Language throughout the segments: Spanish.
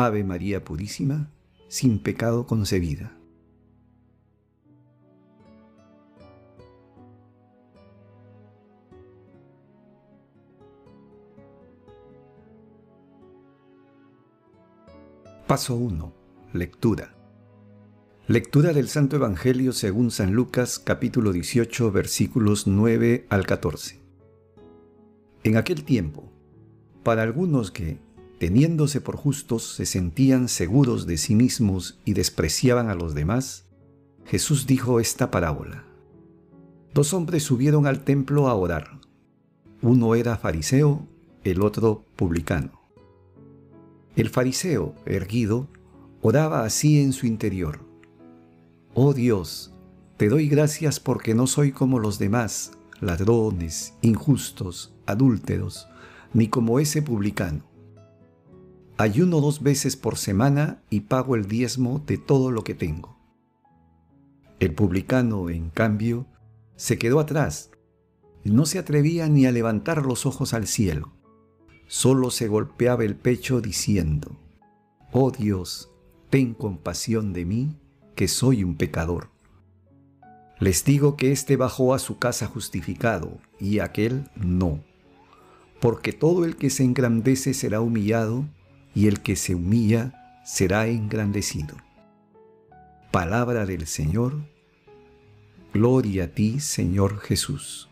Ave María Purísima, sin pecado concebida. Paso 1. Lectura. Lectura del Santo Evangelio según San Lucas capítulo 18 versículos 9 al 14. En aquel tiempo, para algunos que, teniéndose por justos, se sentían seguros de sí mismos y despreciaban a los demás, Jesús dijo esta parábola. Dos hombres subieron al templo a orar. Uno era fariseo, el otro publicano. El fariseo, erguido, oraba así en su interior. Oh Dios, te doy gracias porque no soy como los demás, ladrones, injustos, adúlteros, ni como ese publicano ayuno dos veces por semana y pago el diezmo de todo lo que tengo. El publicano, en cambio, se quedó atrás. No se atrevía ni a levantar los ojos al cielo. Solo se golpeaba el pecho diciendo, Oh Dios, ten compasión de mí, que soy un pecador. Les digo que éste bajó a su casa justificado y aquel no, porque todo el que se engrandece será humillado y el que se humilla será engrandecido. Palabra del Señor, gloria a ti, Señor Jesús.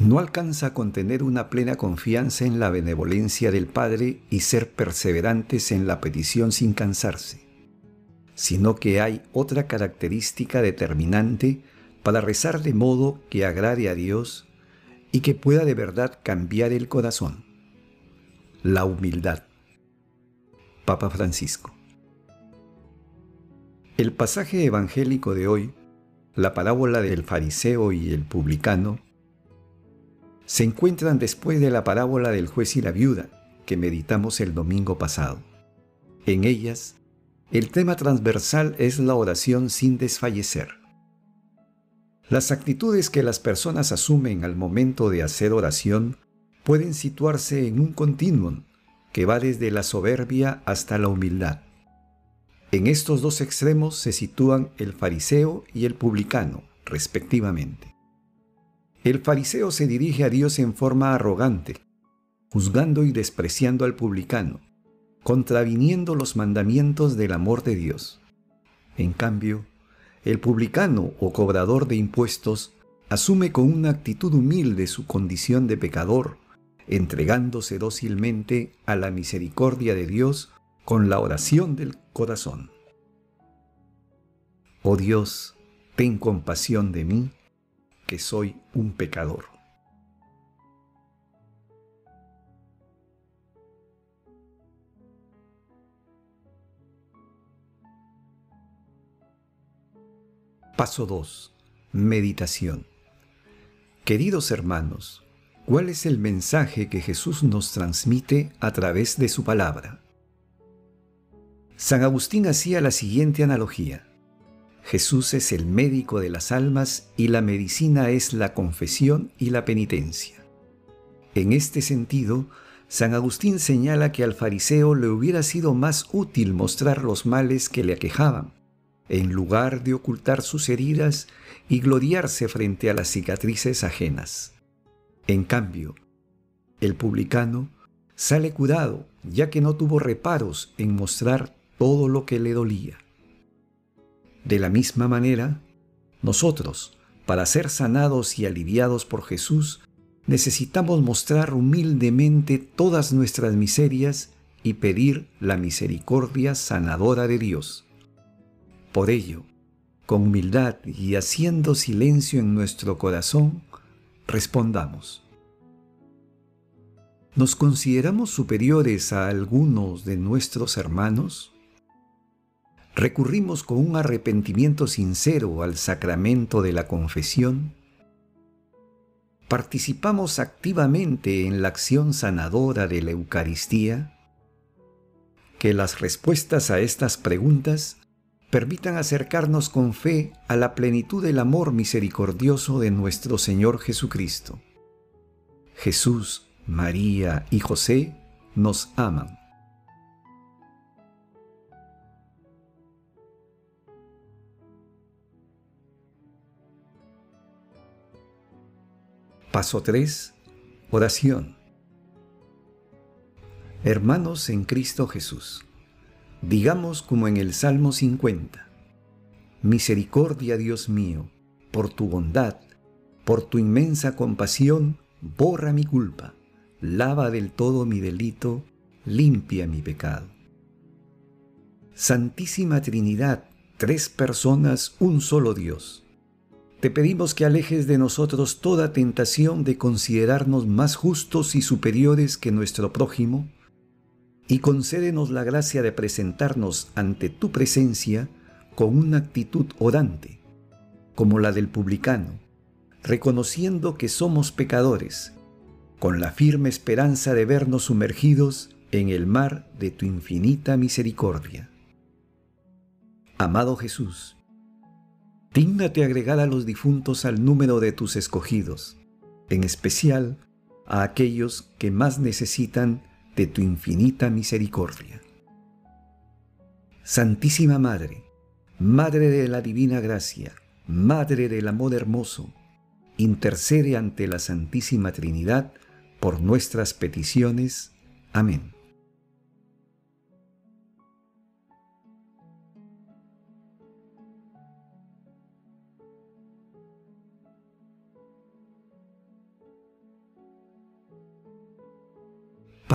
No alcanza a contener una plena confianza en la benevolencia del Padre y ser perseverantes en la petición sin cansarse, sino que hay otra característica determinante para rezar de modo que agrade a Dios y que pueda de verdad cambiar el corazón. La humildad. Papa Francisco. El pasaje evangélico de hoy, la parábola del fariseo y el publicano, se encuentran después de la parábola del juez y la viuda que meditamos el domingo pasado. En ellas, el tema transversal es la oración sin desfallecer. Las actitudes que las personas asumen al momento de hacer oración pueden situarse en un continuum que va desde la soberbia hasta la humildad. En estos dos extremos se sitúan el fariseo y el publicano, respectivamente. El fariseo se dirige a Dios en forma arrogante, juzgando y despreciando al publicano, contraviniendo los mandamientos del amor de Dios. En cambio, el publicano o cobrador de impuestos asume con una actitud humilde su condición de pecador, entregándose dócilmente a la misericordia de Dios con la oración del corazón. Oh Dios, ten compasión de mí que soy un pecador. Paso 2. Meditación. Queridos hermanos, ¿cuál es el mensaje que Jesús nos transmite a través de su palabra? San Agustín hacía la siguiente analogía. Jesús es el médico de las almas y la medicina es la confesión y la penitencia. En este sentido, San Agustín señala que al fariseo le hubiera sido más útil mostrar los males que le aquejaban, en lugar de ocultar sus heridas y gloriarse frente a las cicatrices ajenas. En cambio, el publicano sale curado ya que no tuvo reparos en mostrar todo lo que le dolía. De la misma manera, nosotros, para ser sanados y aliviados por Jesús, necesitamos mostrar humildemente todas nuestras miserias y pedir la misericordia sanadora de Dios. Por ello, con humildad y haciendo silencio en nuestro corazón, respondamos. ¿Nos consideramos superiores a algunos de nuestros hermanos? ¿Recurrimos con un arrepentimiento sincero al sacramento de la confesión? ¿Participamos activamente en la acción sanadora de la Eucaristía? Que las respuestas a estas preguntas permitan acercarnos con fe a la plenitud del amor misericordioso de nuestro Señor Jesucristo. Jesús, María y José nos aman. Paso 3. Oración. Hermanos en Cristo Jesús, digamos como en el Salmo 50, Misericordia Dios mío, por tu bondad, por tu inmensa compasión, borra mi culpa lava del todo mi delito, limpia mi pecado. Santísima Trinidad, tres personas, un solo Dios. Te pedimos que alejes de nosotros toda tentación de considerarnos más justos y superiores que nuestro prójimo, y concédenos la gracia de presentarnos ante tu presencia con una actitud orante, como la del publicano, reconociendo que somos pecadores con la firme esperanza de vernos sumergidos en el mar de tu infinita misericordia. Amado Jesús, dígnate agregar a los difuntos al número de tus escogidos, en especial a aquellos que más necesitan de tu infinita misericordia. Santísima Madre, Madre de la Divina Gracia, Madre del Amor Hermoso, intercede ante la Santísima Trinidad por nuestras peticiones. Amén.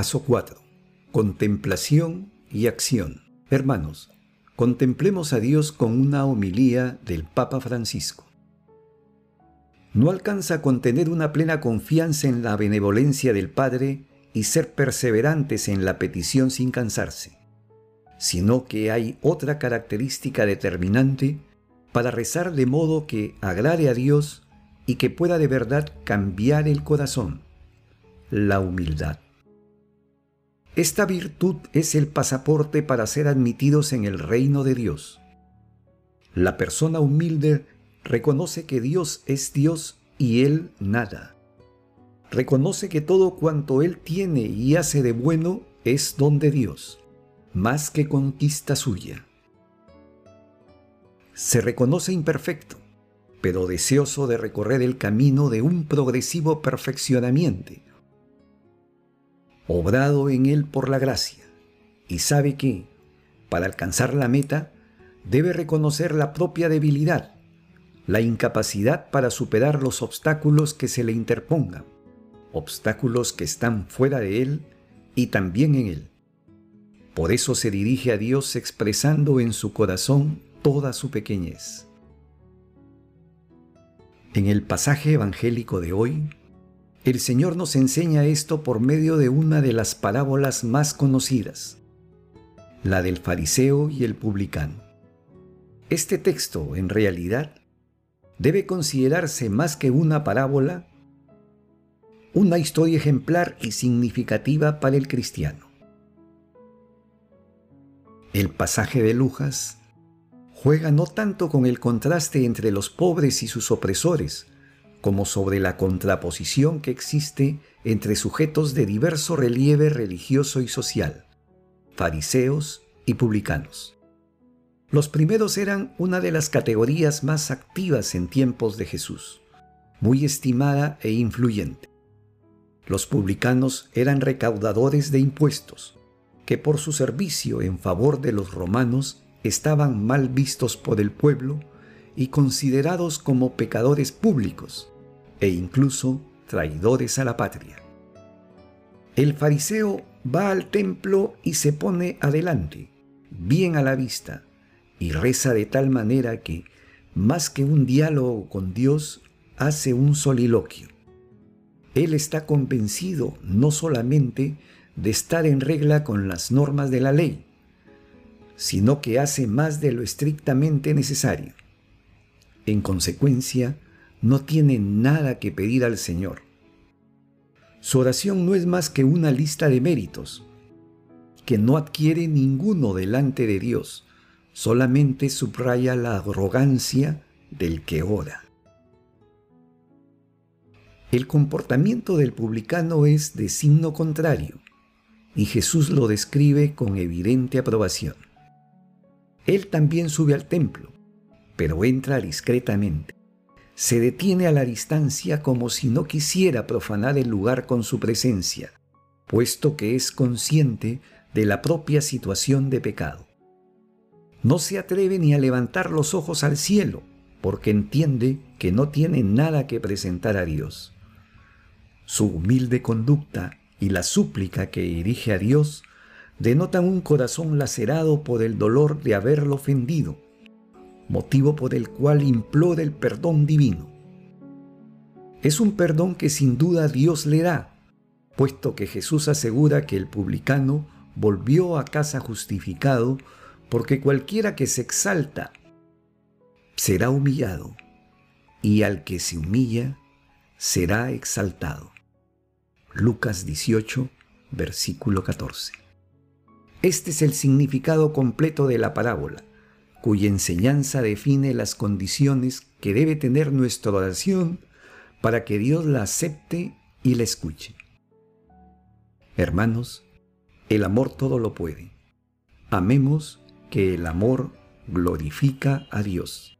Paso 4. Contemplación y acción. Hermanos, contemplemos a Dios con una homilía del Papa Francisco no alcanza a contener una plena confianza en la benevolencia del Padre y ser perseverantes en la petición sin cansarse, sino que hay otra característica determinante para rezar de modo que agrade a Dios y que pueda de verdad cambiar el corazón, la humildad. Esta virtud es el pasaporte para ser admitidos en el reino de Dios. La persona humilde reconoce que Dios es Dios y Él nada. Reconoce que todo cuanto Él tiene y hace de bueno es don de Dios, más que conquista suya. Se reconoce imperfecto, pero deseoso de recorrer el camino de un progresivo perfeccionamiento, obrado en Él por la gracia, y sabe que, para alcanzar la meta, debe reconocer la propia debilidad la incapacidad para superar los obstáculos que se le interpongan, obstáculos que están fuera de él y también en él. Por eso se dirige a Dios expresando en su corazón toda su pequeñez. En el pasaje evangélico de hoy, el Señor nos enseña esto por medio de una de las parábolas más conocidas, la del fariseo y el publicano. Este texto, en realidad, debe considerarse más que una parábola, una historia ejemplar y significativa para el cristiano. El pasaje de Lujas juega no tanto con el contraste entre los pobres y sus opresores, como sobre la contraposición que existe entre sujetos de diverso relieve religioso y social, fariseos y publicanos. Los primeros eran una de las categorías más activas en tiempos de Jesús, muy estimada e influyente. Los publicanos eran recaudadores de impuestos, que por su servicio en favor de los romanos estaban mal vistos por el pueblo y considerados como pecadores públicos e incluso traidores a la patria. El fariseo va al templo y se pone adelante, bien a la vista, y reza de tal manera que, más que un diálogo con Dios, hace un soliloquio. Él está convencido no solamente de estar en regla con las normas de la ley, sino que hace más de lo estrictamente necesario. En consecuencia, no tiene nada que pedir al Señor. Su oración no es más que una lista de méritos, que no adquiere ninguno delante de Dios, solamente subraya la arrogancia del que ora. El comportamiento del publicano es de signo contrario, y Jesús lo describe con evidente aprobación. Él también sube al templo, pero entra discretamente. Se detiene a la distancia como si no quisiera profanar el lugar con su presencia, puesto que es consciente de la propia situación de pecado. No se atreve ni a levantar los ojos al cielo, porque entiende que no tiene nada que presentar a Dios. Su humilde conducta y la súplica que dirige a Dios denotan un corazón lacerado por el dolor de haberlo ofendido, motivo por el cual implora el perdón divino. Es un perdón que sin duda Dios le da, puesto que Jesús asegura que el publicano volvió a casa justificado, porque cualquiera que se exalta será humillado, y al que se humilla será exaltado. Lucas 18, versículo 14. Este es el significado completo de la parábola, cuya enseñanza define las condiciones que debe tener nuestra oración para que Dios la acepte y la escuche. Hermanos, el amor todo lo puede. Amemos que el amor glorifica a Dios.